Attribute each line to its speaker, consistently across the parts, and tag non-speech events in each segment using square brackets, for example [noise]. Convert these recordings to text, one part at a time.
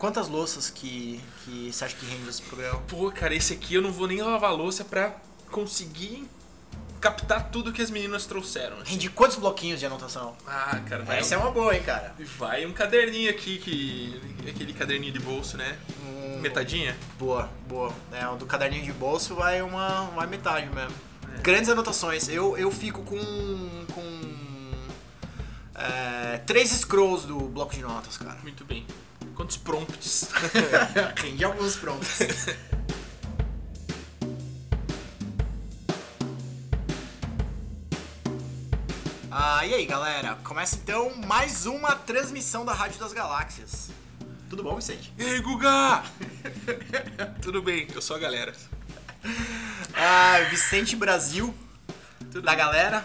Speaker 1: Quantas louças que, que você acha que rende esse programa?
Speaker 2: Pô, cara, esse aqui eu não vou nem lavar louça pra conseguir captar tudo que as meninas trouxeram. assim.
Speaker 1: Rende quantos bloquinhos de anotação?
Speaker 2: Ah, cara, vai,
Speaker 1: Essa é uma boa, hein, cara?
Speaker 2: vai um caderninho aqui, que aquele caderninho de bolso, né?
Speaker 1: Um-
Speaker 2: Metadinha.
Speaker 1: Boa, boa. É, do caderninho de bolso vai uma vai metade mesmo.
Speaker 2: É.
Speaker 1: Grandes anotações. Eu, eu fico com. com. é, três scrolls do bloco de notas, cara.
Speaker 2: Muito bem. Quantos prompts? [laughs]
Speaker 1: Rende alguns prontos. [laughs] Ah, e aí, galera? Começa então mais uma transmissão da Rádio das Galáxias. Tudo bom, Vicente?
Speaker 2: e aí, Guga? [laughs] Tudo bem, eu sou a galera.
Speaker 1: Ah, Vicente Brasil,
Speaker 2: Tudo
Speaker 1: da
Speaker 2: bem.
Speaker 1: galera.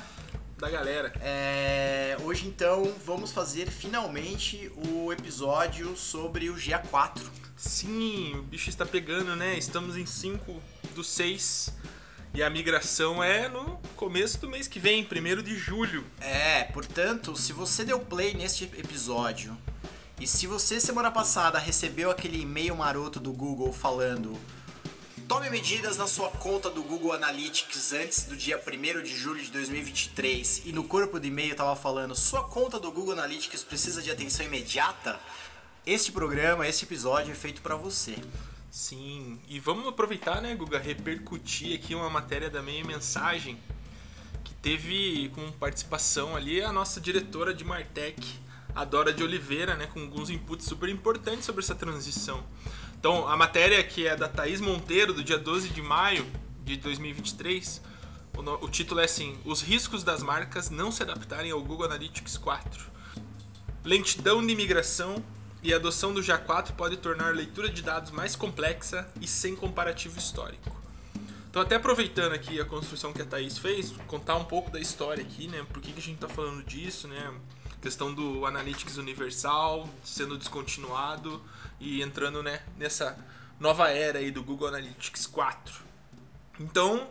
Speaker 2: Da galera.
Speaker 1: É, hoje então vamos fazer finalmente o episódio sobre o GA4.
Speaker 2: Sim, o bicho está pegando, né? Estamos em 5 do 6 e a migração é no começo do mês que vem, 1 de julho.
Speaker 1: É, portanto, se você deu play neste episódio e se você semana passada recebeu aquele e-mail maroto do Google falando Tome medidas na sua conta do Google Analytics antes do dia 1 de julho de 2023 e no corpo do e-mail tava falando sua conta do Google Analytics precisa de atenção imediata, este programa, este episódio é feito pra você.
Speaker 2: Sim, e vamos aproveitar, né, Guga, repercutir aqui uma matéria da meia mensagem que teve com participação ali a nossa diretora de Martech, a Dora de Oliveira, né, com alguns inputs super importantes sobre essa transição. Então, a matéria que é da Thaís Monteiro, do dia 12 de maio de 2023, o, o título é assim: Os riscos das marcas não se adaptarem ao Google Analytics 4. Lentidão de migração e adoção do GA4 pode tornar a leitura de dados mais complexa e sem comparativo histórico. Então, até aproveitando aqui a construção que a Thaís fez, contar um pouco da história aqui, né? Por que, que a gente está falando disso, né? Questão do Analytics Universal sendo descontinuado e entrando né, nessa nova era aí do Google Analytics 4. Então,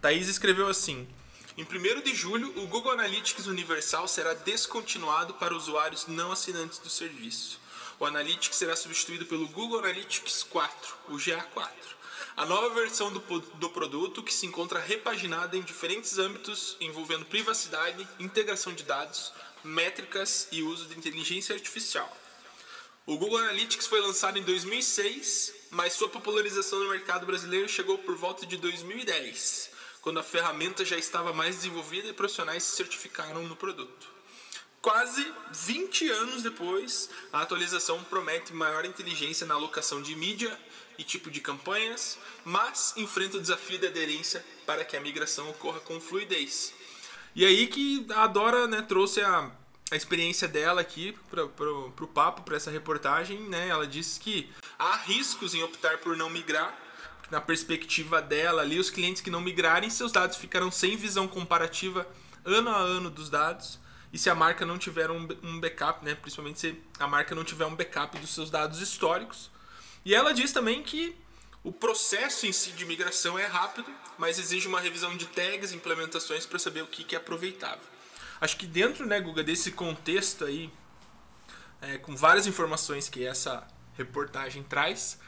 Speaker 2: Thaís escreveu assim: Em 1 de julho, o Google Analytics Universal será descontinuado para usuários não assinantes do serviço. O Analytics será substituído pelo Google Analytics 4, o GA4. A nova versão do, do produto que se encontra repaginada em diferentes âmbitos envolvendo privacidade, integração de dados, métricas e uso de inteligência artificial. O Google Analytics foi lançado em 2006, mas sua popularização no mercado brasileiro chegou por volta de 2010, quando a ferramenta já estava mais desenvolvida e profissionais se certificaram no produto. Quase 20 anos depois, a atualização promete maior inteligência na alocação de mídia e tipo de campanhas, mas enfrenta o desafio de aderência para que a migração ocorra com fluidez. E aí que a Dora né, trouxe a, a experiência dela aqui para o papo, para essa reportagem. Né? Ela disse que há riscos em optar por não migrar. Na perspectiva dela ali, os clientes que não migrarem, seus dados ficarão sem visão comparativa ano a ano dos dados. E se a marca não tiver um, um backup, né? principalmente se a marca não tiver um backup dos seus dados históricos. E ela diz também que o processo em si de migração é rápido, mas exige uma revisão de tags e implementações para saber o que, que é aproveitável. Acho que dentro, né, Guga, desse contexto aí, é, com várias informações que essa reportagem traz,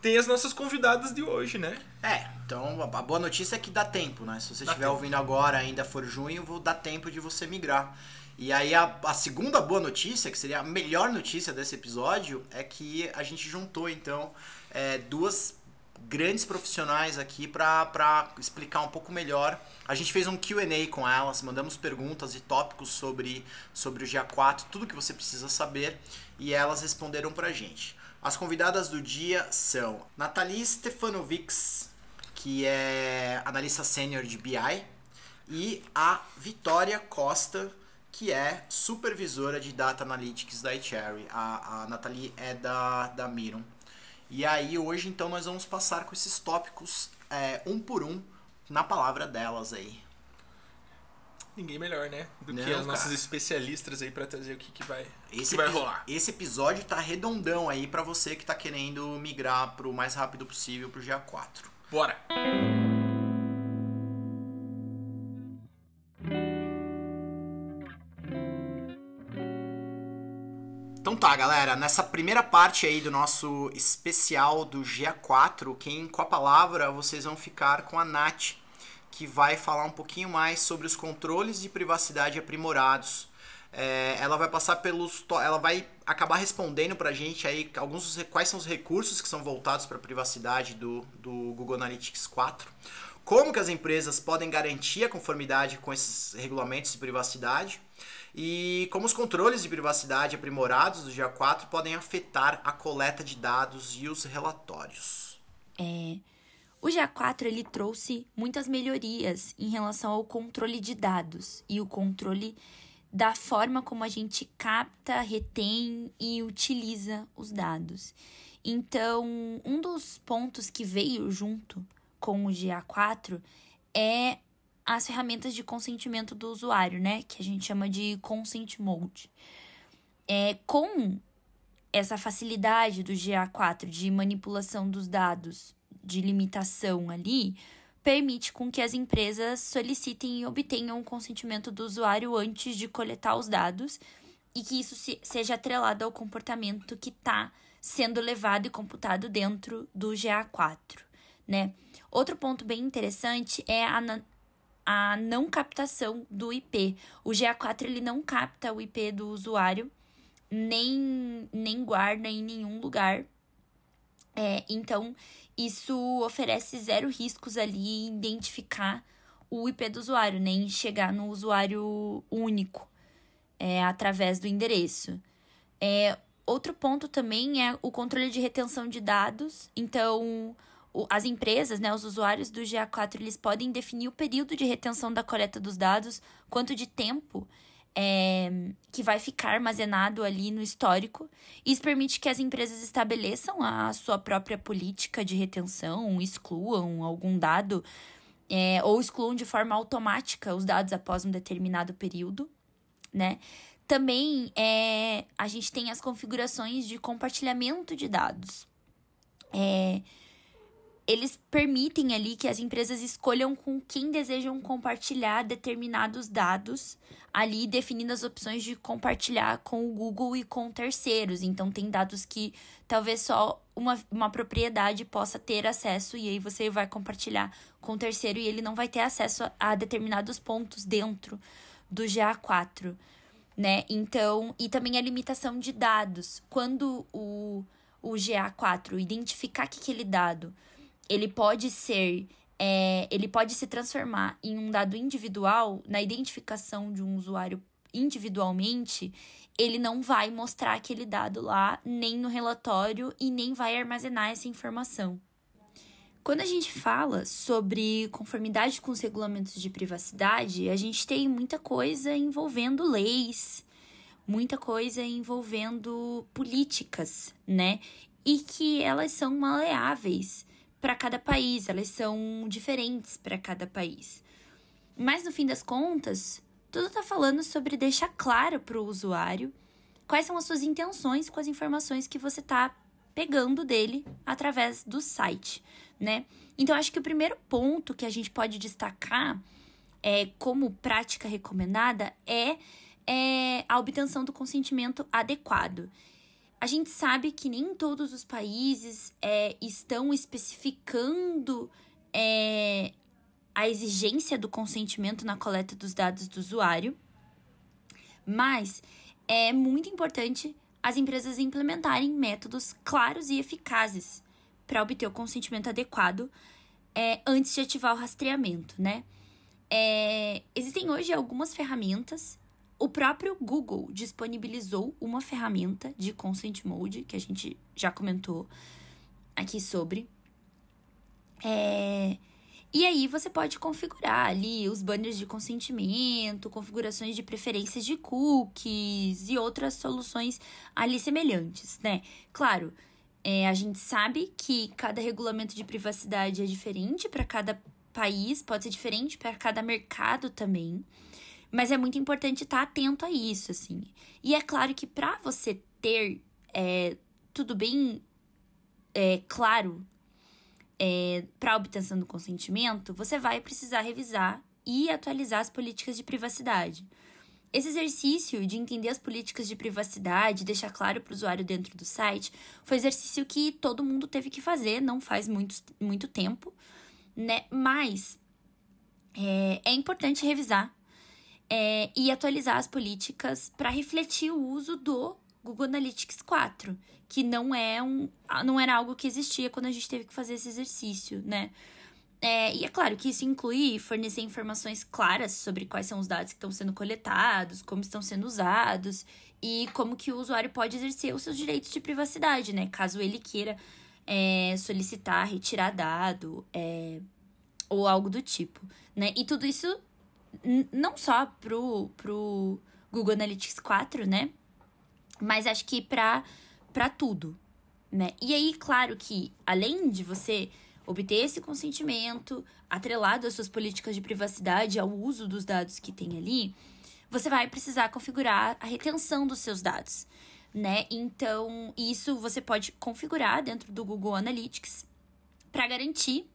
Speaker 2: tem as nossas convidadas de hoje, né?
Speaker 1: É, então a boa notícia é que dá tempo, né? Se você
Speaker 2: Dá
Speaker 1: estiver
Speaker 2: tempo.
Speaker 1: ouvindo agora, ainda for junho, vou dar tempo de você migrar. E aí a, a segunda boa notícia, que seria a melhor notícia desse episódio, é que a gente juntou então é, duas grandes profissionais aqui para explicar um pouco melhor. A gente fez um Q&A com elas, mandamos perguntas e tópicos sobre, sobre o GA4, tudo que você precisa saber, e elas responderam pra gente. As convidadas do dia são Nathalie Stefanovics, que é analista sênior de BI, e a Vitória Costa, que é supervisora de Data Analytics da iCherry. A, a Nathalie é da, da Miron. E aí, hoje, então, nós vamos passar com esses tópicos é, um por um na palavra delas aí.
Speaker 2: Ninguém melhor, né? Do
Speaker 1: Não,
Speaker 2: que as
Speaker 1: cara.
Speaker 2: nossas especialistas aí para trazer o que, que vai,
Speaker 1: Esse,
Speaker 2: que vai rolar.
Speaker 1: esse episódio tá redondão aí pra você que tá querendo migrar pro mais rápido possível pro GA4.
Speaker 2: Bora!
Speaker 1: Então tá, galera. Nessa primeira parte aí do nosso especial do GA4, quem com a palavra vocês vão ficar com a Nath, que vai falar um pouquinho mais sobre os controles de privacidade aprimorados. É, ela vai passar pelos. Ela vai acabar respondendo pra gente aí alguns quais são os recursos que são voltados para a privacidade do, do Google Analytics 4. Como que as empresas podem garantir a conformidade com esses regulamentos de privacidade e como os controles de privacidade aprimorados do GA4 podem afetar a coleta de dados e os relatórios.
Speaker 3: É, o GA4 ele trouxe muitas melhorias em relação ao controle de dados e o controle da forma como a gente capta, retém e utiliza os dados. Então, um dos pontos que veio junto com o GA4 é as ferramentas de consentimento do usuário, né? Que a gente chama de Consent Mode. É, com essa facilidade do GA4 de manipulação dos dados, de limitação ali, permite com que as empresas solicitem e obtenham o consentimento do usuário antes de coletar os dados e que isso se, seja atrelado ao comportamento que está sendo levado e computado dentro do GA4, né? Outro ponto bem interessante é a, a não captação do IP. O GA4 ele não capta o IP do usuário, nem, nem guarda em nenhum lugar. É, então, isso oferece zero riscos ali em identificar o IP do usuário, nem chegar no usuário único é, através do endereço. É, outro ponto também é o controle de retenção de dados. Então, as empresas, né, os usuários do GA4, eles podem definir o período de retenção da coleta dos dados, quanto de tempo é, que vai ficar armazenado ali no histórico. Isso permite que as empresas estabeleçam a sua própria política de retenção, excluam algum dado é, ou excluam de forma automática os dados após um determinado período, né? Também é, a gente tem as configurações de compartilhamento de dados. É, eles permitem ali que as empresas escolham com quem desejam compartilhar determinados dados, ali definindo as opções de compartilhar com o Google e com terceiros. Então, tem dados que talvez só uma, uma propriedade possa ter acesso, e aí você vai compartilhar com o terceiro e ele não vai ter acesso a, determinados pontos dentro do GA4, né? Então, e também a limitação de dados. Quando o, o GA4 identificar que aquele dado ele pode ser é, ele pode se transformar em um dado individual na identificação de um usuário individualmente, ele não vai mostrar aquele dado lá nem no relatório e nem vai armazenar essa informação. Quando a gente fala sobre conformidade com os regulamentos de privacidade, a gente tem muita coisa envolvendo leis, muita coisa envolvendo políticas, né? E que elas são maleáveis para cada país, elas são diferentes para cada país. Mas no fim das contas, tudo está falando sobre deixar claro para o usuário quais são as suas intenções com as informações que você está pegando dele através do site, né? Então acho que o primeiro ponto que a gente pode destacar é como prática recomendada é, é a obtenção do consentimento adequado. A gente sabe que nem todos os países é, estão especificando é, a exigência do consentimento na coleta dos dados do usuário, mas é muito importante as empresas implementarem métodos claros e eficazes para obter o consentimento adequado é, antes de ativar o rastreamento, né? É, existem hoje algumas ferramentas o próprio Google disponibilizou uma ferramenta de Consent Mode, que a gente já comentou aqui sobre. É... E aí você pode configurar ali os banners de consentimento, configurações de preferências de cookies e outras soluções ali semelhantes, né? Claro, é, a gente sabe que cada regulamento de privacidade é diferente para cada país, pode ser diferente para cada mercado também. Mas é muito importante estar atento a isso, assim. E é claro que para você ter é, tudo bem é, claro é, para a obtenção do consentimento, você vai precisar revisar e atualizar as políticas de privacidade. esse exercício de entender as políticas de privacidade, deixar claro para o usuário dentro do site, foi exercício que todo mundo teve que fazer, não faz muito, muito tempo, né? Mas é, é importante revisar é, e atualizar as políticas para refletir o uso do Google Analytics 4, que não é um, não era algo que existia quando a gente teve que fazer esse exercício, né? É, e é claro que isso inclui fornecer informações claras sobre quais são os dados que estão sendo coletados, como estão sendo usados e como que o usuário pode exercer os seus direitos de privacidade, né? Caso ele queira é, solicitar, retirar dado é, ou algo do tipo, né? E tudo isso não só pro, pro Google Analytics 4, né? Mas acho que para para tudo, né? E aí, claro que além de você obter esse consentimento, atrelado às suas políticas de privacidade, ao uso dos dados que tem ali, você vai precisar configurar a retenção dos seus dados, né? Então, isso você pode configurar dentro do Google Analytics para garantir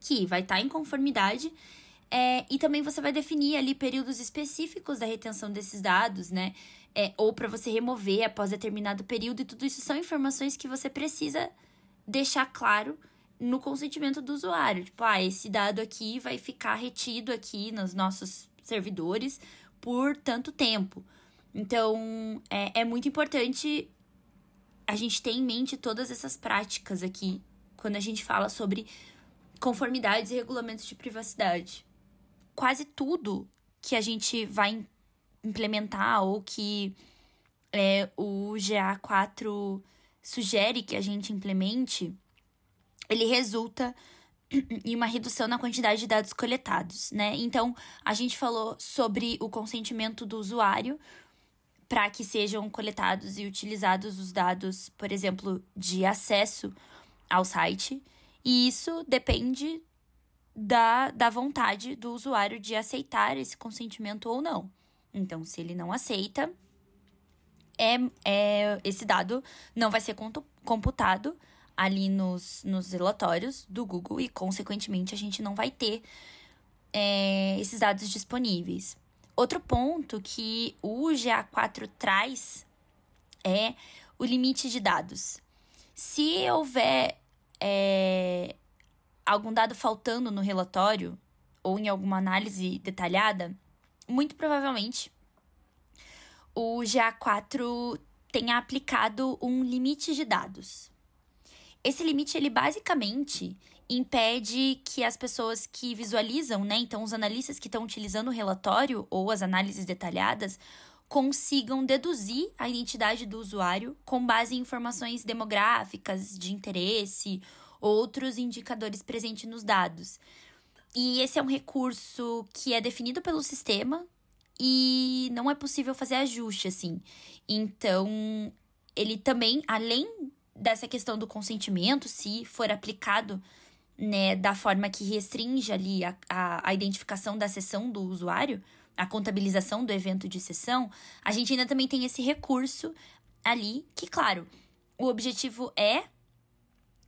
Speaker 3: que vai estar tá em conformidade é, e também você vai definir ali períodos específicos da retenção desses dados, né? É, ou para você remover após determinado período, e tudo isso são informações que você precisa deixar claro no consentimento do usuário. Tipo, ah, esse dado aqui vai ficar retido aqui nos nossos servidores por tanto tempo. Então, é, é muito importante a gente ter em mente todas essas práticas aqui quando a gente fala sobre conformidades e regulamentos de privacidade. Quase tudo que a gente vai implementar ou que é, o GA4 sugere que a gente implemente ele resulta em uma redução na quantidade de dados coletados, né? Então, a gente falou sobre o consentimento do usuário para que sejam coletados e utilizados os dados, por exemplo, de acesso ao site. E isso depende da, da vontade do usuário de aceitar esse consentimento ou não. Então, se ele não aceita, é, é, esse dado não vai ser computado ali nos, nos relatórios do Google e, consequentemente, a gente não vai ter é, esses dados disponíveis. Outro ponto que o GA4 traz é o limite de dados. Se houver é, algum dado faltando no relatório ou em alguma análise detalhada, muito provavelmente o GA4 tenha aplicado um limite de dados. Esse limite, ele basicamente impede que as pessoas que visualizam, né, então os analistas que estão utilizando o relatório ou as análises detalhadas, consigam deduzir a identidade do usuário com base em informações demográficas, de interesse, outros indicadores presentes nos dados. E esse é um recurso que é definido pelo sistema e não é possível fazer ajuste assim. Então, ele também, além dessa questão do consentimento, se for aplicado né, da forma que restringe ali a, a, a identificação da sessão do usuário, a contabilização do evento de sessão, a gente ainda também tem esse recurso ali, que, claro, o objetivo é,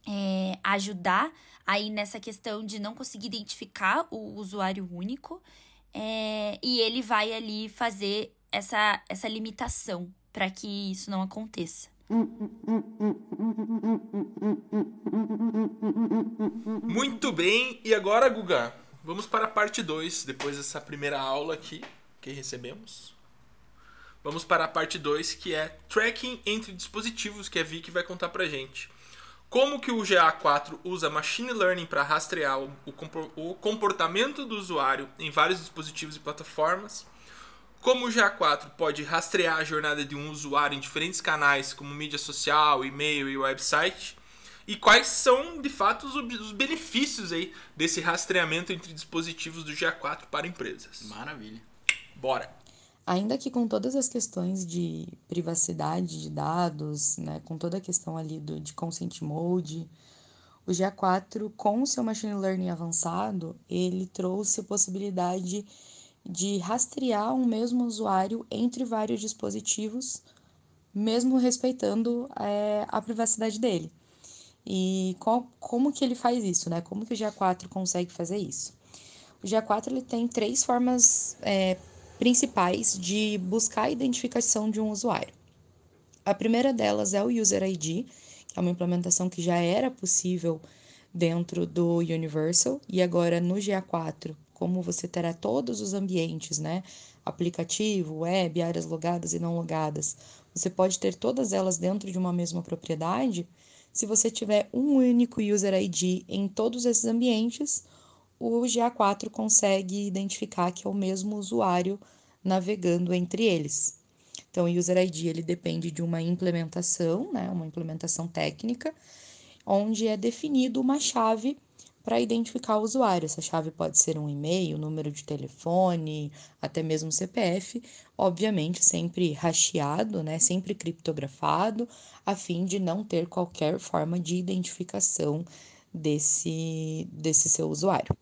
Speaker 3: é ajudar aí nessa questão de não conseguir identificar o usuário único, é, e ele vai ali fazer essa, essa limitação para que isso não aconteça.
Speaker 2: Muito bem, e agora, Guga, vamos para a parte 2, depois dessa primeira aula aqui que recebemos. Vamos para a parte 2, que é tracking entre dispositivos, que a Vicky vai contar pra gente. Como que o GA4 usa machine learning para rastrear o comportamento do usuário em vários dispositivos e plataformas como o GA4 pode rastrear a jornada de um usuário em diferentes canais, como mídia social, e-mail e website, e quais são de fato os benefícios aí desse rastreamento entre dispositivos do GA4 para empresas.
Speaker 1: Maravilha.
Speaker 2: Bora.
Speaker 4: Ainda que com todas as questões de privacidade de dados, né, com toda a questão ali do, de consent mode, o GA4 com o seu machine learning avançado, ele trouxe a possibilidade de rastrear um mesmo usuário entre vários dispositivos, mesmo respeitando é, a privacidade dele. E qual, como que ele faz isso, né? Como que o GA4 consegue fazer isso? O GA4 ele tem três formas é, principais de buscar a identificação de um usuário. A primeira delas é o User ID, que é uma implementação que já era possível dentro do Universal e agora no GA4, como você terá todos os ambientes, né? Aplicativo, web, áreas logadas e não logadas, você pode ter todas elas dentro de uma mesma propriedade. Se você tiver um único user ID em todos esses ambientes, o GA4 consegue identificar que é o mesmo usuário navegando entre eles. Então, o user ID ele depende de uma implementação, né, uma implementação técnica, onde é definido uma chave para identificar o usuário. Essa chave pode ser um e-mail, número de telefone, até mesmo CPF, obviamente sempre hasheado, né, sempre criptografado, a fim de não ter qualquer forma de identificação desse, desse seu usuário.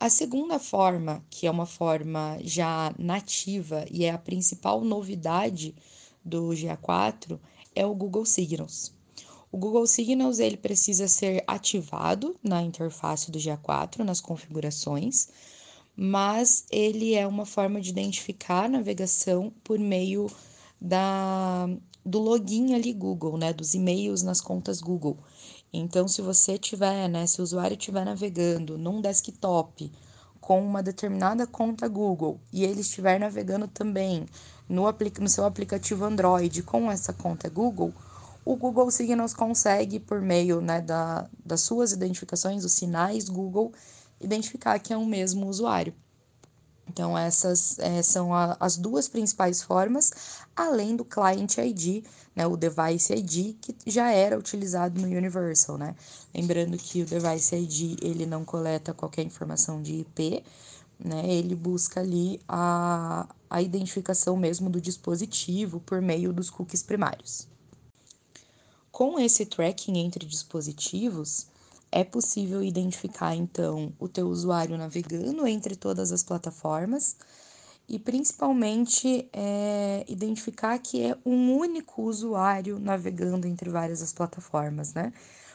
Speaker 4: A segunda forma, que é uma forma já nativa e é a principal novidade do GA4, é o Google Signals. O Google Signals ele precisa ser ativado na interface do GA4, nas configurações, mas ele é uma forma de identificar a navegação por meio da, do login ali Google, né, dos e-mails nas contas Google. Então, se você tiver, né, se o usuário estiver navegando num desktop com uma determinada conta Google e ele estiver navegando também no, no seu aplicativo Android com essa conta Google, o Google Signals consegue, por meio né, da, das suas identificações, os sinais Google, identificar que é o mesmo usuário. Então, essas é, são a, as duas principais formas, além do Client ID, né, o Device ID, que já era utilizado no Universal. Né? Lembrando que o Device ID ele não coleta qualquer informação de IP, né? ele busca ali a, a identificação mesmo do dispositivo por meio dos cookies primários. Com esse tracking entre dispositivos, é possível identificar então o teu usuário navegando entre todas as plataformas e principalmente é, identificar que é um único usuário navegando entre várias as plataformas, né?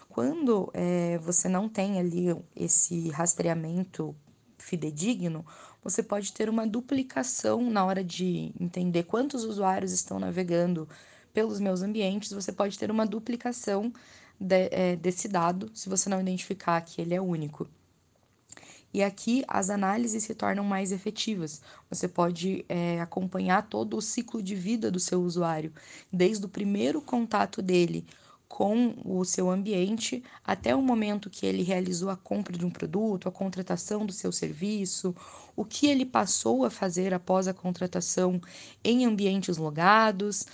Speaker 4: Quando é, você não tem ali esse rastreamento fidedigno, você pode ter uma duplicação na hora de entender quantos usuários estão navegando pelos meus ambientes, você pode ter uma duplicação de, é, desse dado se você não identificar que ele é único. E aqui as análises se tornam mais efetivas. Você pode é, acompanhar todo o ciclo de vida do seu usuário, desde o primeiro contato dele com o seu ambiente até o momento que ele realizou a compra de um produto, a contratação do seu serviço, o que ele passou a fazer após a contratação em ambientes logados,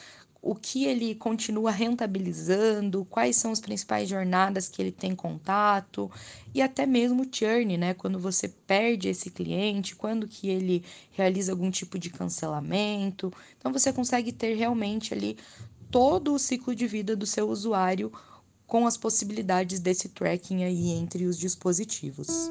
Speaker 4: o que ele continua rentabilizando, quais são as principais jornadas que ele tem contato e até mesmo o churn, né? Quando você perde esse cliente, quando que ele realiza algum tipo de cancelamento. Então você consegue ter realmente ali todo o ciclo de vida do seu usuário com as possibilidades desse tracking aí entre os dispositivos.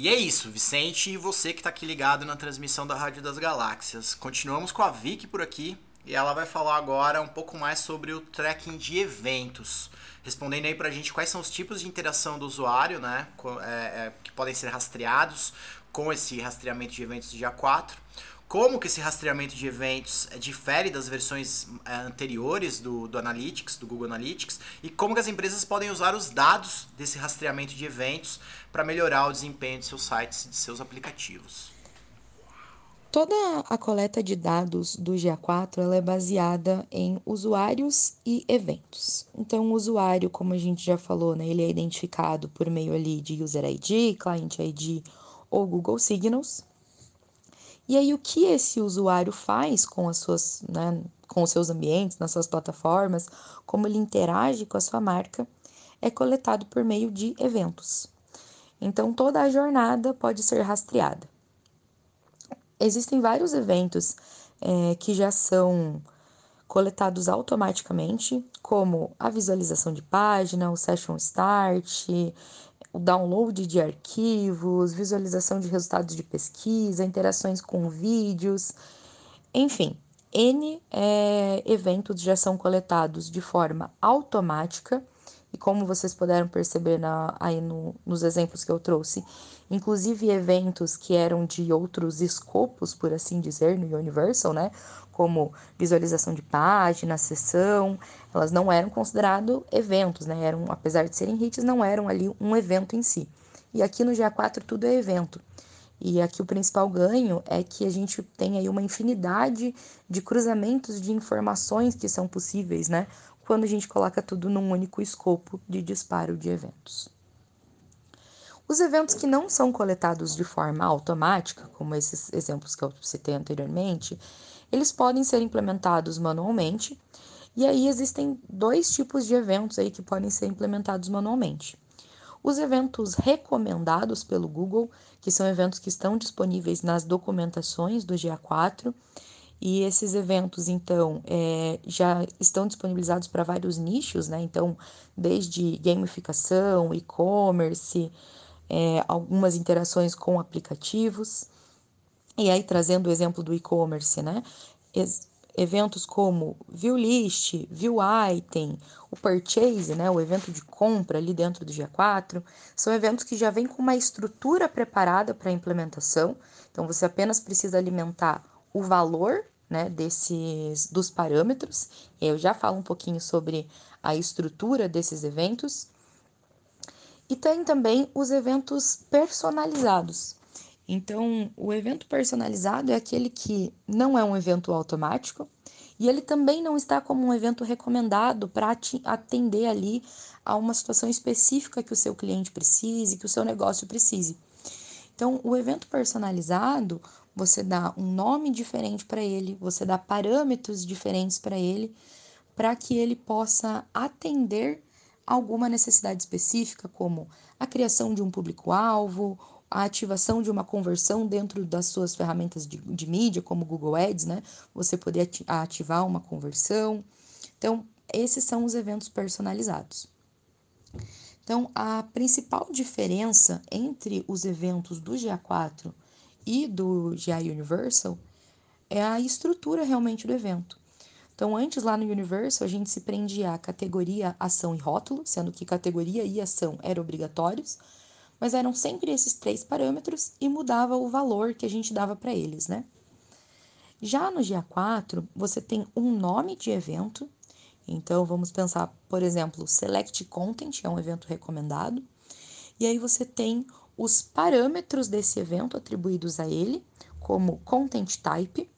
Speaker 1: E é isso, Vicente e você que está aqui ligado na transmissão da Rádio das Galáxias. Continuamos com a Vicky por aqui e ela vai falar agora um pouco mais sobre o tracking de eventos. Respondendo aí pra gente quais são os tipos de interação do usuário, né? É, é, que podem ser rastreados com esse rastreamento de eventos do dia 4 como que esse rastreamento de eventos eh, difere das versões anteriores do, do Analytics, do Google Analytics, e como que as empresas podem usar os dados desse rastreamento de eventos para melhorar o desempenho de seus sites e de seus aplicativos.
Speaker 4: Toda a coleta de dados do GA4 ela é baseada em usuários e eventos. Então, o usuário, como a gente já falou, né, ele é identificado por meio ali de User ID, Client ID ou Google Signals. E aí, o que esse usuário faz com as suas, né, com os seus ambientes, nas suas plataformas, como ele interage com a sua marca, é coletado por meio de eventos. Então, toda a jornada pode ser rastreada. Existem vários eventos é, que já são coletados automaticamente, como a visualização de página, o session start, o download de arquivos, visualização de resultados de pesquisa, interações com vídeos, enfim, N é, eventos já são coletados de forma automática E como vocês puderam perceber na, aí no, nos exemplos que eu trouxe, inclusive eventos que eram de outros escopos, por assim dizer, no Universal, né? Como visualização de página, sessão, elas não eram considerados eventos, né? Eram, apesar de serem hits, não eram ali um evento em si. E aqui no GA4 tudo é evento. E aqui o principal ganho é que a gente tem aí uma infinidade de cruzamentos de informações que são possíveis, né? Quando a gente coloca tudo num único escopo de disparo de eventos. Os eventos que não são coletados de forma automática, como esses exemplos que eu citei anteriormente, eles podem ser implementados manualmente. E aí existem dois tipos de eventos aí que podem ser implementados manualmente. Os eventos recomendados pelo Google, que são eventos que estão disponíveis nas documentações do GA4, e esses eventos, então, é, já estão disponibilizados para vários nichos, né? Então, desde gamificação, e-commerce, é, algumas interações com aplicativos. E aí, trazendo o exemplo do e-commerce, né? eventos como View List, View Item, o Purchase, né, o evento de compra ali dentro do GA4, são eventos que já vêm com uma estrutura preparada para implementação. Então você apenas precisa alimentar o valor né, desses dos parâmetros. Eu já falo um pouquinho sobre a estrutura desses eventos. E tem também os eventos personalizados. Então, o evento personalizado é aquele que não é um evento automático e ele também não está como um evento recomendado para atender ali a uma situação específica que o seu cliente precise, que o seu negócio precise. Então, o evento personalizado, você dá um nome diferente para ele, você dá parâmetros diferentes para ele, para que ele possa atender alguma necessidade específica, como a criação de um público-alvo a ativação de uma conversão dentro das suas ferramentas de, de mídia, como Google Ads, né? Você poder ativar uma conversão. Então, esses são os eventos personalizados. Então, a principal diferença entre os eventos do GA4 e do GA Universal é a estrutura realmente do evento. Então, antes lá no Universal, a gente se prendia à categoria ação e rótulo, sendo que categoria e ação eram obrigatórios mas eram sempre esses três parâmetros e mudava o valor que a gente dava para eles, né? Já no dia 4, você tem um nome de evento. Então, vamos pensar, por exemplo, Select Content é um evento recomendado. E aí você tem os parâmetros desse evento atribuídos a ele, como Content Type.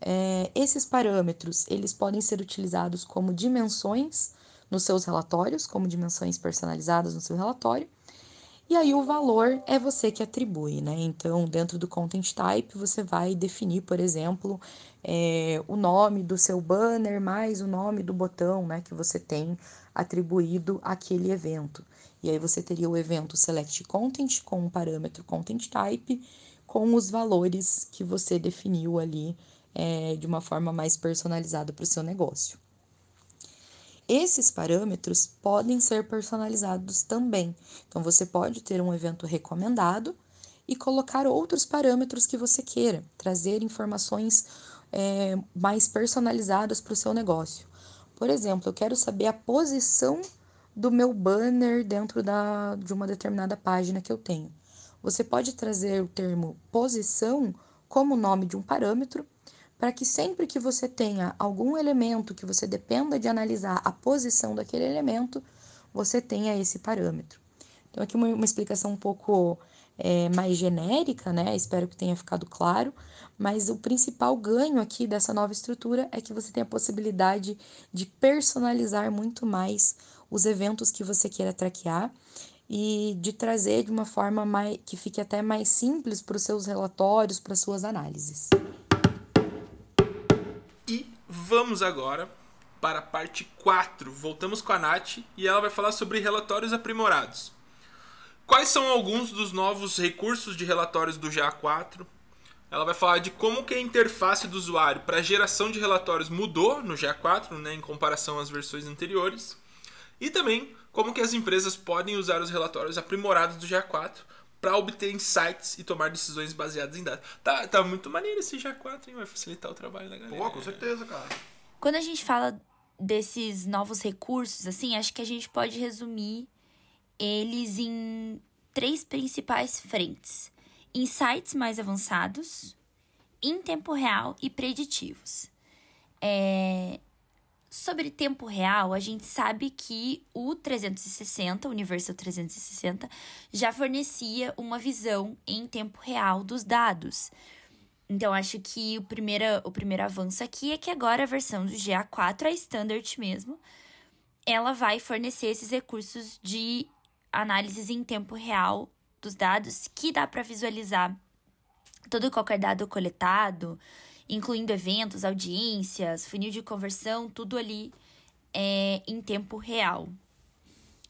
Speaker 4: É, esses parâmetros, eles podem ser utilizados como dimensões nos seus relatórios, como dimensões personalizadas no seu relatório, e aí o valor é você que atribui, né? Então, dentro do content type, você vai definir, por exemplo, é, o nome do seu banner mais o nome do botão, né, que você tem atribuído àquele evento. E aí você teria o evento select content com o parâmetro content type com os valores que você definiu ali é, de uma forma mais personalizada para o seu negócio. Esses parâmetros podem ser personalizados também. Então, você pode ter um evento recomendado e colocar outros parâmetros que você queira, trazer informações é, mais personalizadas para o seu negócio. Por exemplo, eu quero saber a posição do meu banner dentro da, de uma determinada página que eu tenho. Você pode trazer o termo posição como nome de um parâmetro para que sempre que você tenha algum elemento que você dependa de analisar a posição daquele elemento, você tenha esse parâmetro. Então, aqui uma, uma explicação um pouco é, mais genérica, né? Espero que tenha ficado claro, mas o principal ganho aqui dessa nova estrutura é que você tem a possibilidade de personalizar muito mais os eventos que você queira traquear e de trazer de uma forma mais, que fique até mais simples para os seus relatórios, para as suas análises.
Speaker 2: Vamos agora para a parte 4. Voltamos com a Nath e ela vai falar sobre relatórios aprimorados. Quais são alguns dos novos recursos de relatórios do GA4? Ela vai falar de como que a interface do usuário para geração de relatórios mudou no GA4, né, em comparação às versões anteriores. E também como que as empresas podem usar os relatórios aprimorados do GA4 para obter insights e tomar decisões baseadas em dados. Tá, tá muito maneiro esse GA4, hein? Vai facilitar o trabalho da galera.
Speaker 1: Pô, com certeza, cara.
Speaker 3: Quando a gente fala desses novos recursos, assim, acho que a gente pode resumir eles em três principais frentes: insights mais avançados, em tempo real e preditivos. É... Sobre tempo real, a gente sabe que o 360, o Universal 360, já fornecia uma visão em tempo real dos dados. Então, acho que o primeiro, o primeiro avanço aqui é que agora a versão do GA4, a standard mesmo, ela vai fornecer esses recursos de análises em tempo real dos dados que dá para visualizar todo e qualquer dado coletado, incluindo eventos, audiências, funil de conversão, tudo ali é, em tempo real.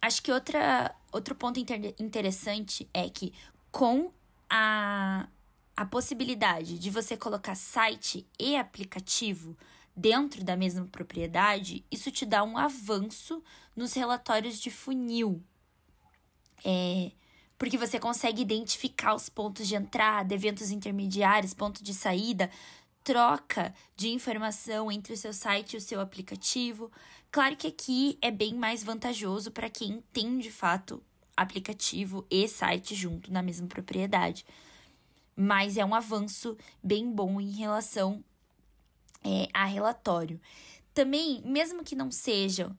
Speaker 3: Acho que outra, outro ponto inter interessante é que com a, a possibilidade de você colocar site e aplicativo dentro da mesma propriedade, isso te dá um avanço nos relatórios de funil. É, porque você consegue identificar os pontos de entrada, eventos intermediários, ponto de saída, troca de informação entre o seu site e o seu aplicativo. Claro que aqui é bem mais vantajoso para quem tem de fato aplicativo e site junto na mesma propriedade. Mas é um avanço bem bom em relação é, a relatório. Também, mesmo que não sejam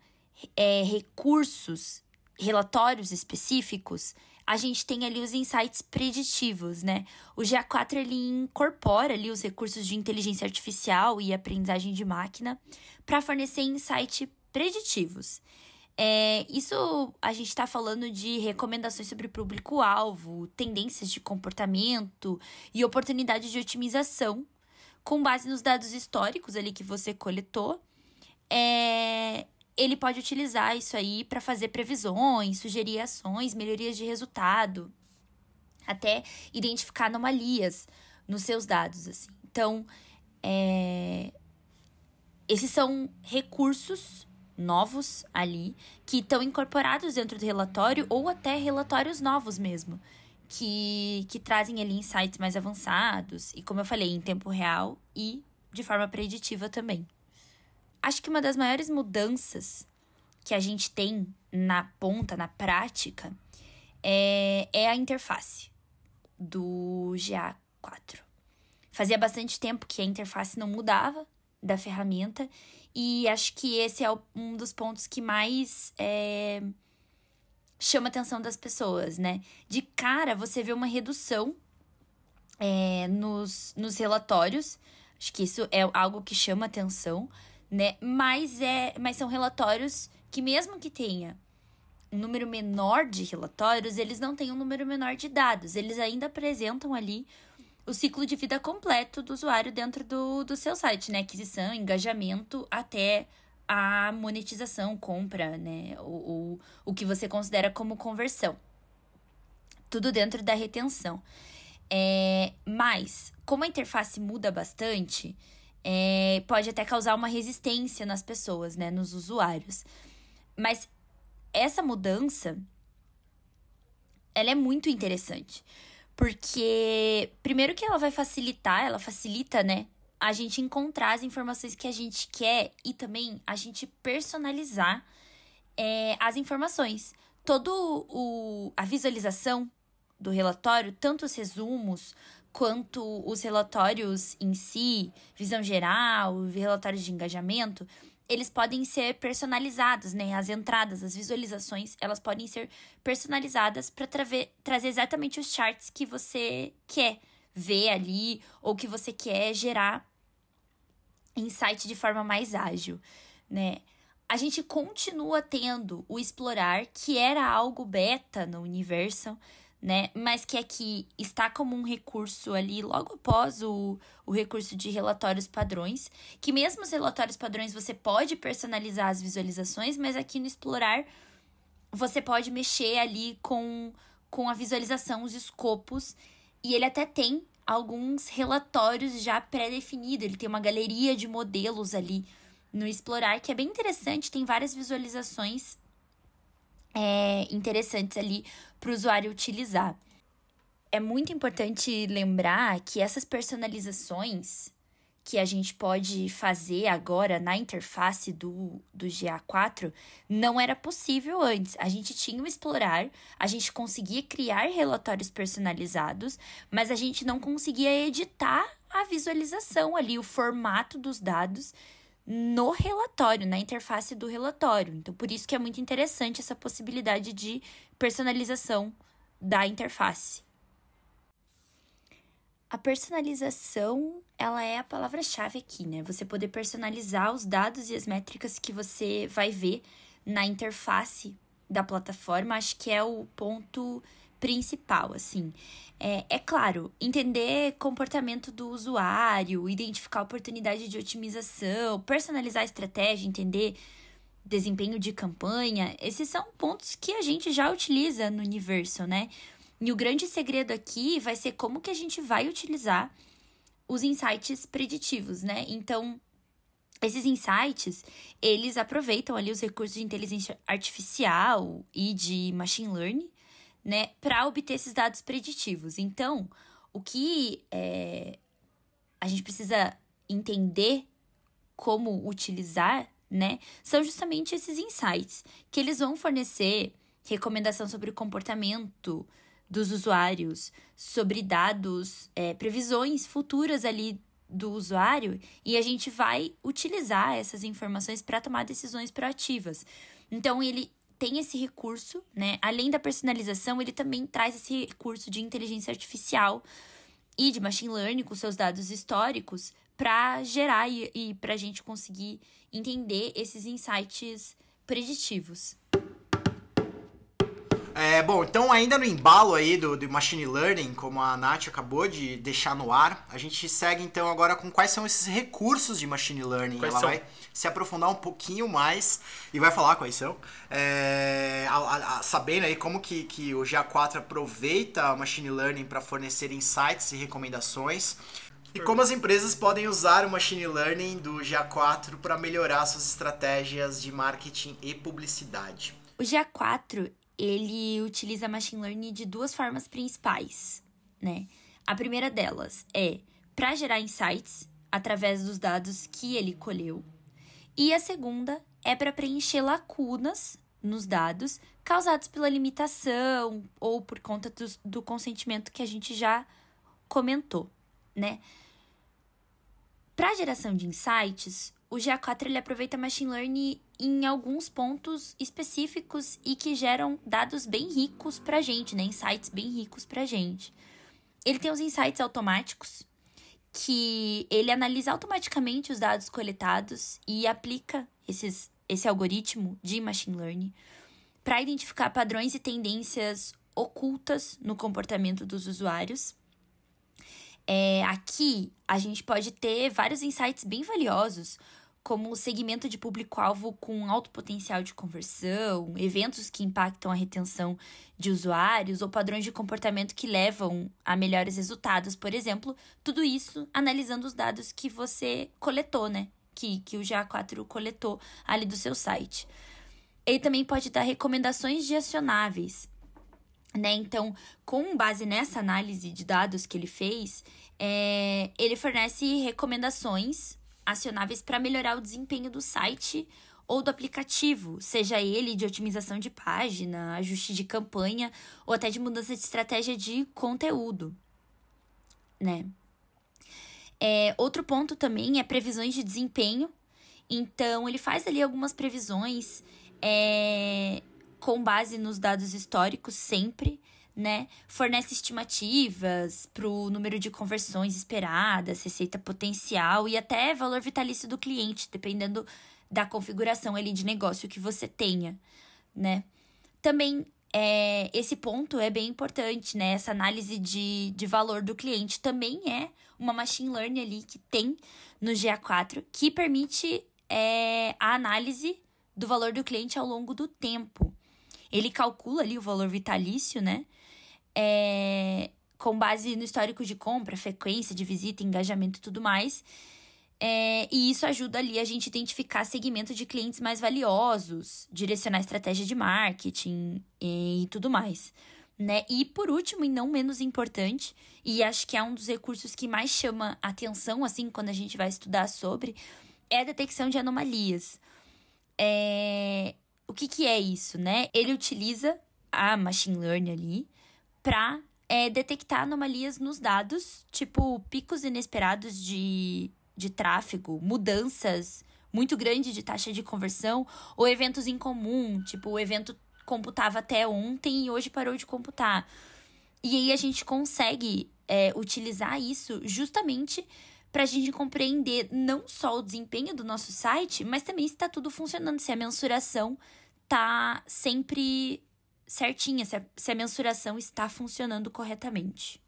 Speaker 3: é, recursos, relatórios específicos, a gente tem ali os insights preditivos, né? O GA4 ele incorpora ali os recursos de inteligência artificial e aprendizagem de máquina para fornecer insights preditivos. É, isso a gente está falando de recomendações sobre público-alvo, tendências de comportamento e oportunidades de otimização, com base nos dados históricos ali que você coletou. É, ele pode utilizar isso aí para fazer previsões, sugerir ações, melhorias de resultado, até identificar anomalias nos seus dados, assim. Então, é... esses são recursos novos ali que estão incorporados dentro do relatório ou até relatórios novos mesmo, que, que trazem ali insights mais avançados e, como eu falei, em tempo real e de forma preditiva também. Acho que uma das maiores mudanças que a gente tem na ponta, na prática, é, é a interface do GA4. Fazia bastante tempo que a interface não mudava da ferramenta e acho que esse é um dos pontos que mais é, chama a atenção das pessoas, né? De cara, você vê uma redução é, nos, nos relatórios. Acho que isso é algo que chama atenção né? Mas é, mas são relatórios que mesmo que tenha um número menor de relatórios, eles não têm um número menor de dados. Eles ainda apresentam ali o ciclo de vida completo do usuário dentro do, do seu site, né? Aquisição, engajamento, até a monetização, compra, né? O, o, que você considera como conversão. Tudo dentro da retenção. É, mas, como a interface muda bastante, é, pode até causar uma resistência nas pessoas, né, nos usuários. Mas essa mudança, ela é muito interessante, porque primeiro que ela vai facilitar, ela facilita, né, a gente encontrar as informações que a gente quer e também a gente personalizar é, as informações. Todo o a visualização do relatório, tanto os resumos quanto os relatórios em si, visão geral, relatórios de engajamento, eles podem ser personalizados, né? As entradas, as visualizações, elas podem ser personalizadas para tra trazer exatamente os charts que você quer ver ali ou que você quer gerar insight de forma mais ágil, né? A gente continua tendo o explorar, que era algo beta no Universal, né? Mas que aqui está como um recurso ali logo após o, o recurso de relatórios padrões, que mesmo os relatórios padrões você pode personalizar as visualizações, mas aqui no explorar você pode mexer ali com, com a visualização, os escopos, e ele até tem alguns relatórios já pré-definidos, ele tem uma galeria de modelos ali no explorar que é bem interessante, tem várias visualizações é, interessantes ali para o usuário utilizar. É muito importante lembrar que essas personalizações que a gente pode fazer agora na interface do, do GA4 não era possível antes. A gente tinha o explorar, a gente conseguia criar relatórios personalizados, mas a gente não conseguia editar a visualização ali, o formato dos dados no relatório, na interface do relatório. Então, por isso que é muito interessante essa possibilidade de personalização da interface. A personalização, ela é a palavra-chave aqui, né? Você poder personalizar os dados e as métricas que você vai ver na interface da plataforma, acho que é o ponto principal, assim. É, é claro, entender comportamento do usuário, identificar oportunidade de otimização, personalizar a estratégia, entender desempenho de campanha, esses são pontos que a gente já utiliza no universo, né? E o grande segredo aqui vai ser como que a gente vai utilizar os insights preditivos, né? Então, esses insights, eles aproveitam ali os recursos de inteligência artificial e de machine learning, né, para obter esses dados preditivos. Então, o que é, a gente precisa entender como utilizar, né, são justamente esses insights que eles vão fornecer recomendação sobre o comportamento dos usuários, sobre dados, é, previsões futuras ali do usuário, e a gente vai utilizar essas informações para tomar decisões proativas. Então, ele tem esse recurso, né? Além da personalização, ele também traz esse recurso de inteligência artificial e de machine learning com seus dados históricos para gerar e, e para a gente conseguir entender esses insights preditivos.
Speaker 1: É, bom, então ainda no embalo aí do, do Machine Learning, como a Nath acabou de deixar no ar, a gente segue então agora com quais são esses recursos de Machine Learning.
Speaker 2: Quais
Speaker 1: Ela
Speaker 2: são?
Speaker 1: vai se aprofundar um pouquinho mais e vai falar quais são. É, a- a- a- sabendo aí como que, que o GA4 aproveita o Machine Learning para fornecer insights e recomendações. E como as empresas podem usar o Machine Learning do GA4 para melhorar suas estratégias de marketing e publicidade.
Speaker 3: O GA4, ele utiliza machine learning de duas formas principais, né? A primeira delas é para gerar insights através dos dados que ele colheu. E a segunda é para preencher lacunas nos dados causados pela limitação ou por conta dos- do consentimento que a gente já comentou, né? Para a geração de insights, o GA4 ele aproveita machine learning em alguns pontos específicos e que geram dados bem ricos para gente, né? Insights bem ricos para gente. Ele tem os insights automáticos, que ele analisa automaticamente os dados coletados e aplica esses, esse algoritmo de machine learning para identificar padrões e tendências ocultas no comportamento dos usuários. É, aqui a gente pode ter vários insights bem valiosos, como segmento de público-alvo com alto potencial de conversão, eventos que impactam a retenção de usuários ou padrões de comportamento que levam a melhores resultados, por exemplo, tudo isso analisando os dados que você coletou, né? Que, que o GA4 coletou ali do seu site. Ele também pode dar recomendações de acionáveis, né? Então, com base nessa análise de dados que ele fez, é, ele fornece recomendações acionáveis para melhorar o desempenho do site ou do aplicativo, seja ele de otimização de página, ajuste de campanha ou até de mudança de estratégia de conteúdo, né? É, outro ponto também é previsões de desempenho. Então, ele faz ali algumas previsões é, com base nos dados históricos sempre, né? Fornece estimativas para o número de conversões esperadas, receita potencial e até valor vitalício do cliente, dependendo da configuração ali de negócio que você tenha, né? Também é, esse ponto é bem importante, né? Essa análise de, de valor do cliente também é uma machine learning ali que tem no GA4 que permite é, a análise do valor do cliente ao longo do tempo. Ele calcula ali o valor vitalício, né? É, com base no histórico de compra, frequência de visita, engajamento e tudo mais. É, e isso ajuda ali a gente identificar segmento de clientes mais valiosos, direcionar estratégia de marketing e, tudo mais, né? E por último, e não menos importante, e acho que é um dos recursos que mais chama atenção, assim, quando a gente vai estudar sobre, é a detecção de anomalias. É... O que, que é isso, né? Ele utiliza a machine learning ali para é, detectar anomalias nos dados, tipo picos inesperados de, de tráfego, mudanças muito grandes de taxa de conversão, ou eventos em comum, tipo o evento computava até ontem e hoje parou de computar. E aí a gente consegue é, utilizar isso justamente para a gente compreender não só o desempenho do nosso site, mas também se está tudo funcionando, se a mensuração tá sempre certinha, se a, se a mensuração está funcionando corretamente.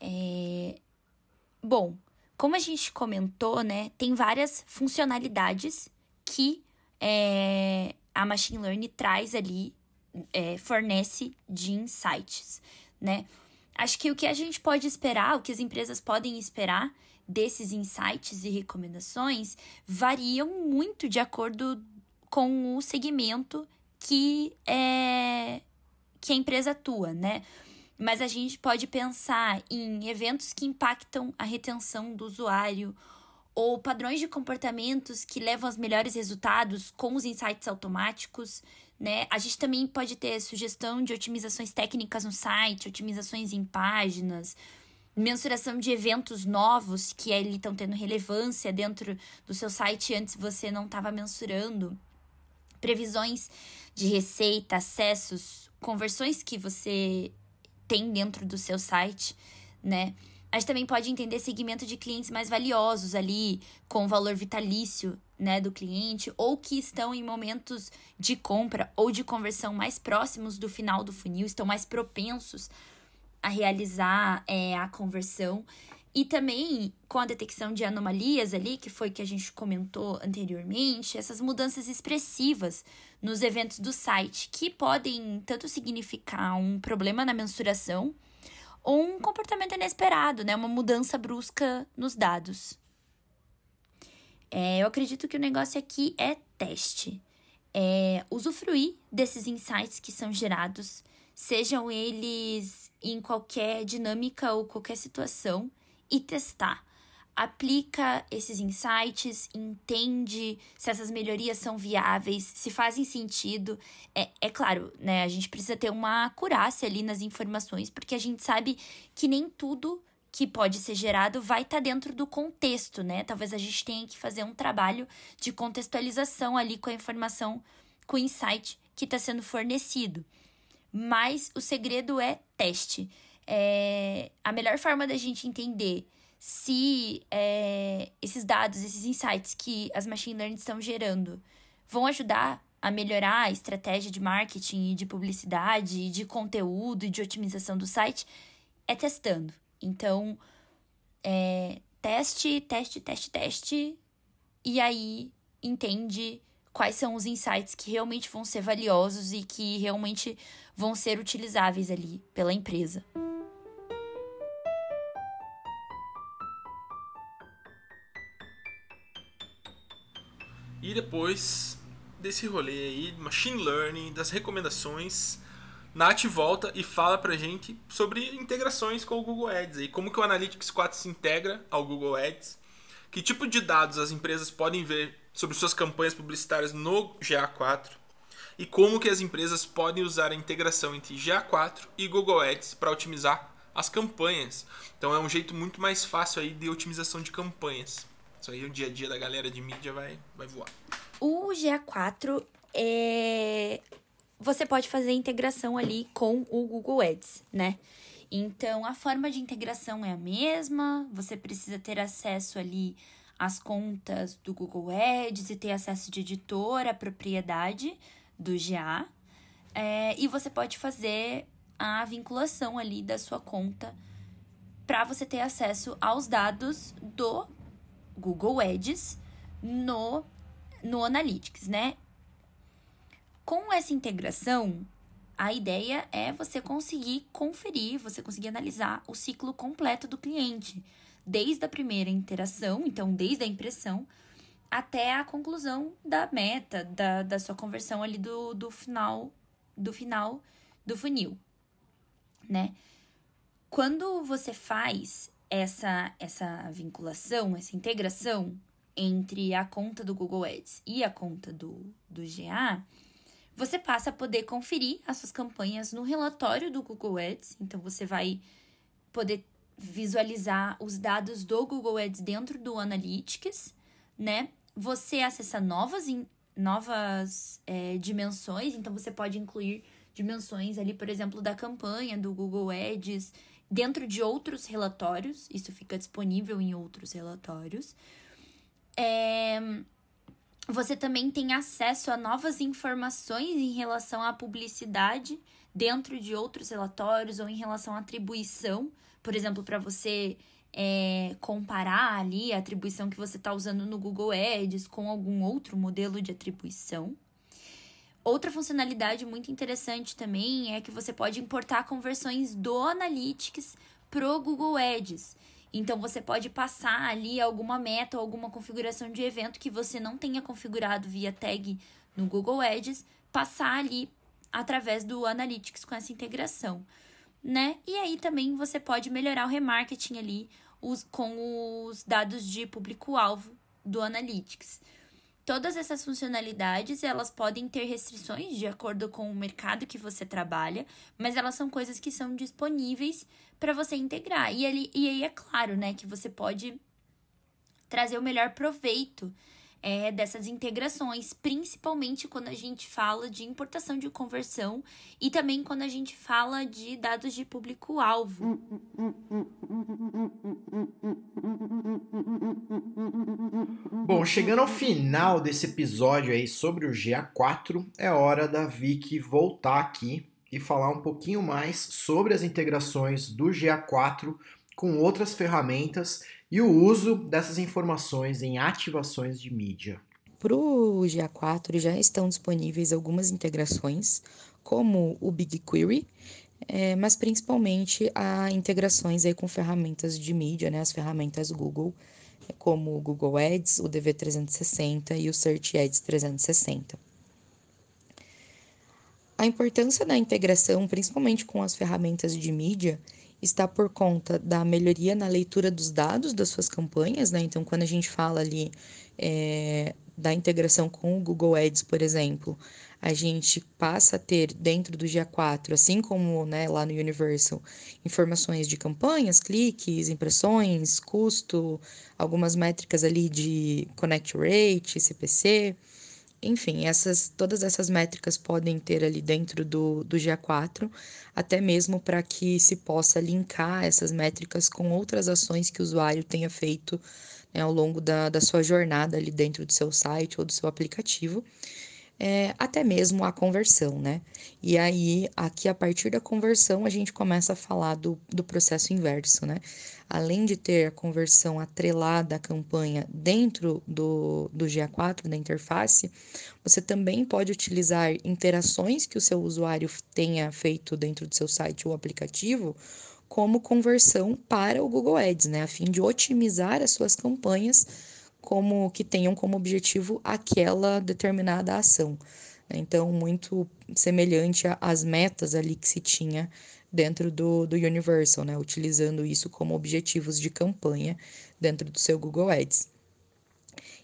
Speaker 3: É... Bom, como a gente comentou, né, tem várias funcionalidades que é, a machine learning traz ali, é, fornece de insights, né? Acho que o que a gente pode esperar, o que as empresas podem esperar desses insights e recomendações variam muito de acordo com o segmento que é que a empresa atua, né? Mas a gente pode pensar em eventos que impactam a retenção do usuário ou padrões de comportamentos que levam aos melhores resultados com os insights automáticos, né? A gente também pode ter sugestão de otimizações técnicas no site, otimizações em páginas, mensuração de eventos novos que ali estão tendo relevância dentro do seu site antes você não estava mensurando, previsões de receita, acessos, conversões que você tem dentro do seu site, né? A gente também pode entender segmento de clientes mais valiosos ali, com valor vitalício, né, do cliente, ou que estão em momentos de compra ou de conversão mais próximos do final do funil, estão mais propensos a realizar é, a conversão. E também com a detecção de anomalias ali, que foi que a gente comentou anteriormente, essas mudanças expressivas nos eventos do site, que podem tanto significar um problema na mensuração ou um comportamento inesperado, né? Uma mudança brusca nos dados. É, eu acredito que o negócio aqui é teste. É usufruir desses insights que são gerados, sejam eles em qualquer dinâmica ou qualquer situação e testar. Aplica esses insights, entende se essas melhorias são viáveis, se fazem sentido. É, é claro, né? A gente precisa ter uma acurácia ali nas informações, porque a gente sabe que nem tudo que pode ser gerado vai estar tá dentro do contexto, né? Talvez a gente tenha que fazer um trabalho de contextualização ali com a informação, com o insight que está sendo fornecido. Mas o segredo é teste é, a melhor forma da gente entender se é, esses dados, esses insights que as machine learning estão gerando vão ajudar a melhorar a estratégia de marketing e de publicidade, e de conteúdo e de otimização do site, é testando. Então, é, teste, teste, teste, teste, e aí entende quais são os insights que realmente vão ser valiosos e que realmente vão ser utilizáveis ali pela empresa.
Speaker 2: E depois desse rolê aí, machine learning, das recomendações, Nath volta e fala pra gente sobre integrações com o Google Ads e como que o Analytics 4 se integra ao Google Ads, que tipo de dados as empresas podem ver sobre suas campanhas publicitárias no GA4 e como que as empresas podem usar a integração entre GA4 e Google Ads para otimizar as campanhas. Então é um jeito muito mais fácil aí de otimização de campanhas. Isso aí o dia a dia da galera de mídia vai, vai voar.
Speaker 3: O GA4 é. Você pode fazer integração ali com o Google Ads, né? Então a forma de integração é a mesma, você precisa ter acesso ali às contas do Google Ads e ter acesso de editor, a propriedade do GA. É, e você pode fazer a vinculação ali da sua conta para você ter acesso aos dados do Google Ads no, no Analytics, né? Com essa integração, a ideia é você conseguir conferir, você conseguir analisar o ciclo completo do cliente, desde a primeira interação, então desde a impressão, até a conclusão da meta, da, da sua conversão ali do, do final do final do funil. né? Quando você faz essa, essa vinculação, essa integração entre a conta do Google Ads e a conta do, do GA, você passa a poder conferir as suas campanhas no relatório do Google Ads. Então, você vai poder visualizar os dados do Google Ads dentro do Analytics, né? Você acessa novas, novas é, dimensões, então você pode incluir dimensões ali, por exemplo, da campanha do Google Ads dentro de outros relatórios. Isso fica disponível em outros relatórios. É, você também tem acesso a novas informações em relação à publicidade dentro de outros relatórios ou em relação à atribuição, por exemplo, para você é, comparar ali a atribuição que você está usando no Google Ads com algum outro modelo de atribuição. Outra funcionalidade muito interessante também é que você pode importar conversões do Analytics pro Google Ads. Então você pode passar ali alguma meta ou alguma configuração de evento que você não tenha configurado via tag no Google Ads, passar ali através do Analytics com essa integração, né? E aí também você pode melhorar o remarketing ali os, com os dados de público-alvo do Analytics. Todas essas funcionalidades, elas podem ter restrições de acordo com o mercado que você trabalha, mas elas são coisas que são disponíveis para você integrar. E, ali, e aí é claro, né, que você pode trazer o melhor proveito é, dessas integrações, principalmente quando a gente fala de importação de conversão e também quando a gente fala de dados de público-alvo.
Speaker 1: Bom, chegando ao final desse episódio aí sobre o GA4, é hora da Vicky voltar aqui e falar um pouquinho mais sobre as integrações do GA4 com outras ferramentas e o uso dessas informações em ativações de mídia.
Speaker 4: Para o GA4 já estão disponíveis algumas integrações, como o BigQuery, é, mas principalmente a integrações aí com ferramentas de mídia, né, as ferramentas Google, como o Google Ads, o DV360 e o Search Ads 360. A importância da integração, principalmente com as ferramentas de mídia, está por conta da melhoria na leitura dos dados das suas campanhas, né? Então, quando a gente fala ali é, da integração com o Google Ads, por exemplo, a gente passa a ter dentro do GA4, assim como né, lá no Universal, informações de campanhas, cliques, impressões, custo, algumas métricas ali de connect rate, CPC. Enfim, essas, todas essas métricas podem ter ali dentro do, do GA4, até mesmo para que se possa linkar essas métricas com outras ações que o usuário tenha feito né, ao longo da, da sua jornada ali dentro do seu site ou do seu aplicativo é, até mesmo a conversão, né? E aí, aqui a partir da conversão, a gente começa a falar do, do processo inverso, né? Além de ter a conversão atrelada à campanha dentro do, do GA4, da interface, você também pode utilizar interações que o seu usuário tenha feito dentro do seu site ou aplicativo como conversão para o Google Ads, né? A fim de otimizar as suas campanhas como que tenham como objetivo aquela determinada ação. Né? Então, muito semelhante às metas ali que se tinha dentro do, do Universal, né? utilizando isso como objetivos de campanha dentro do seu Google Ads.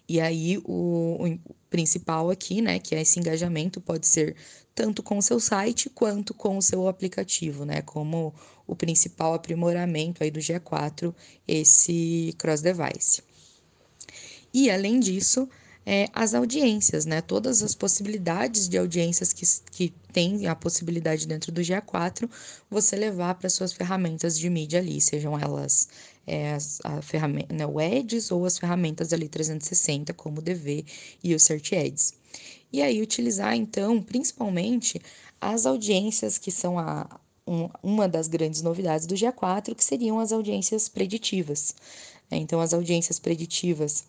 Speaker 4: E aí, o, o principal aqui, né, que é esse engajamento, pode ser tanto com o seu site quanto com o seu aplicativo, né, como o principal aprimoramento aí do G4, esse cross-device. E, além disso, é, as audiências, né? Todas as possibilidades de audiências que, que tem a possibilidade dentro do GA4, você levar para suas ferramentas de mídia ali, sejam elas é, a ferramenta, né, o Ads ou as ferramentas ali 360, como o DV e o Search Ads. E aí utilizar, então, principalmente as audiências que são a, um, uma das grandes novidades do GA4, que seriam as audiências preditivas. Então, as audiências preditivas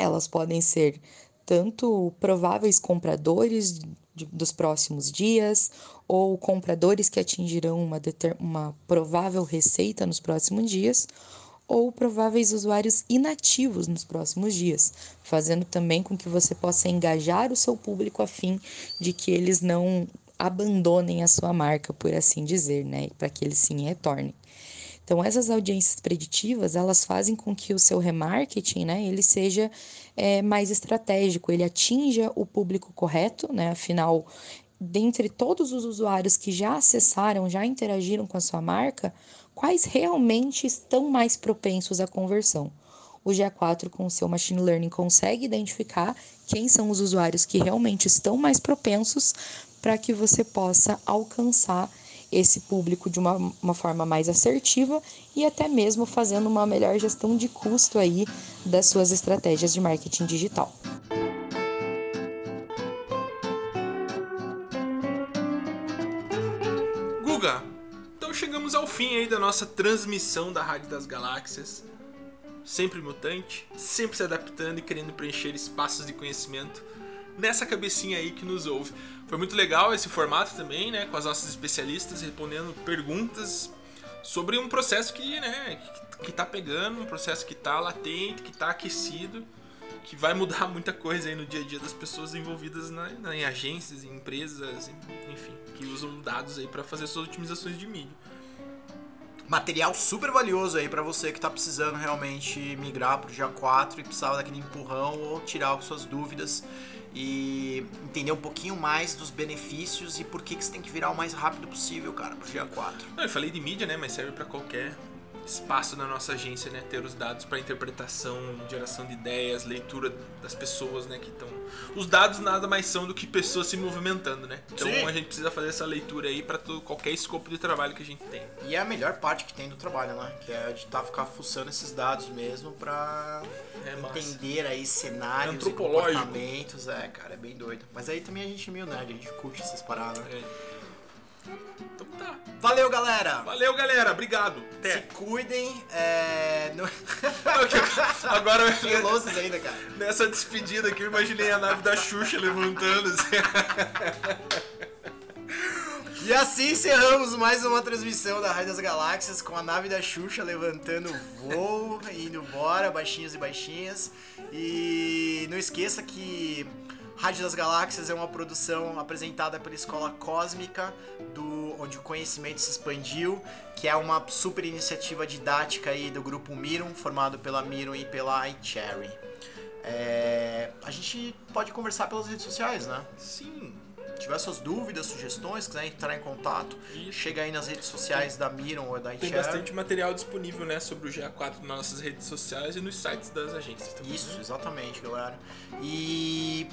Speaker 4: elas podem ser tanto prováveis compradores de, dos próximos dias ou compradores que atingirão uma, uma provável receita nos próximos dias ou prováveis usuários inativos nos próximos dias, fazendo também com que você possa engajar o seu público a fim de que eles não abandonem a sua marca, por assim dizer, né? Para que eles sim retornem. Então, essas audiências preditivas, elas fazem com que o seu remarketing, né, ele seja é, mais estratégico, ele atinja o público correto, né? Afinal, dentre todos os usuários que já acessaram, já interagiram com a sua marca, quais realmente estão mais propensos à conversão? O GA4 com o seu machine learning consegue identificar quem são os usuários que realmente estão mais propensos para que você possa alcançar esse público de uma, uma forma mais assertiva e até mesmo fazendo uma melhor gestão de custo aí das suas estratégias de marketing digital.
Speaker 2: Guga, então chegamos ao fim aí da nossa transmissão da Rádio das Galáxias. Sempre mutante, sempre se adaptando e querendo preencher espaços de conhecimento nessa cabecinha aí que nos ouve. Foi muito legal esse formato também, né? Com as nossas especialistas respondendo perguntas sobre um processo que, né, que tá pegando, um processo que tá latente, que tá aquecido, que vai mudar [laughs] muita coisa aí no dia a dia das pessoas envolvidas na, na, em agências, em empresas, enfim, que usam dados aí para fazer suas otimizações de mídia.
Speaker 1: Material super valioso aí para você que tá precisando realmente migrar pro dia 4 e precisava daquele empurrão ou tirar suas dúvidas e entender um pouquinho mais dos benefícios e por que, que você tem que virar o mais rápido possível, cara, pro dia 4.
Speaker 2: Não, eu falei de mídia, né, mas serve para qualquer espaço na nossa agência, né? Ter os dados para interpretação, geração de ideias, leitura das pessoas, né? Que estão. Os dados nada mais são do que pessoas se movimentando, né? Então Sim. a gente precisa fazer essa leitura aí para qualquer escopo de trabalho que a gente tem.
Speaker 1: E é a melhor parte que tem do trabalho, né? Que é de tá, ficar fuçando esses dados mesmo para é entender aí cenários comportamentos. É, cara, é bem doido. Mas aí também a gente é meio nerd, a gente curte essas paradas. É.
Speaker 2: Então tá.
Speaker 1: Valeu, galera!
Speaker 2: Valeu, galera! Obrigado!
Speaker 1: Até. Se cuidem. É... No... [laughs]
Speaker 2: Agora
Speaker 1: Filosos ainda, cara.
Speaker 2: Nessa despedida aqui, eu imaginei a nave da Xuxa levantando assim. [laughs]
Speaker 1: E assim encerramos mais uma transmissão da Rádio das Galáxias com a nave da Xuxa levantando voo, indo embora, baixinhos e baixinhas. E não esqueça que Rádio das Galáxias é uma produção apresentada pela Escola Cósmica, do, onde o conhecimento se expandiu, que é uma super iniciativa didática aí do grupo Mirum, formado pela Mirum e pela iCherry. É, a gente pode conversar pelas redes sociais, né?
Speaker 2: Sim.
Speaker 1: Se tiver suas dúvidas, sugestões, quiser entrar em contato, Isso. chega aí nas redes sociais da Mirum ou da iCherry.
Speaker 2: Tem bastante material disponível, né, sobre o GA4 nas nossas redes sociais e nos sites das agências também.
Speaker 1: Isso, né? exatamente, galera. E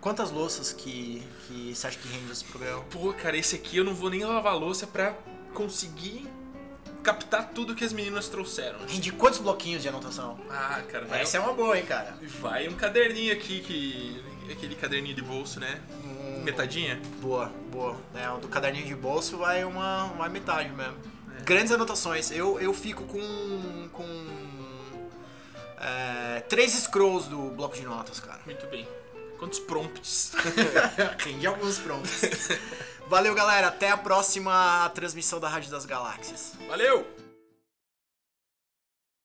Speaker 1: Quantas louças que, que você acha que rende esse programa?
Speaker 2: Pô, cara, esse aqui eu não vou nem lavar louça pra conseguir captar tudo que as meninas trouxeram.
Speaker 1: Rende quantos bloquinhos de anotação?
Speaker 2: Ah, cara, vai.
Speaker 1: Essa é uma boa, hein, cara.
Speaker 2: Vai um caderninho aqui que. Aquele caderninho de bolso, né? Hum, Metadinha?
Speaker 1: Boa, boa. É, do caderninho de bolso vai uma, uma metade mesmo. É. Grandes anotações. Eu, eu fico com. com. É, três scrolls do bloco de notas, cara.
Speaker 2: Muito bem. Quantos prompts? [laughs]
Speaker 1: De alguns prompts. Valeu, galera. Até a próxima transmissão da Rádio das Galáxias.
Speaker 2: Valeu!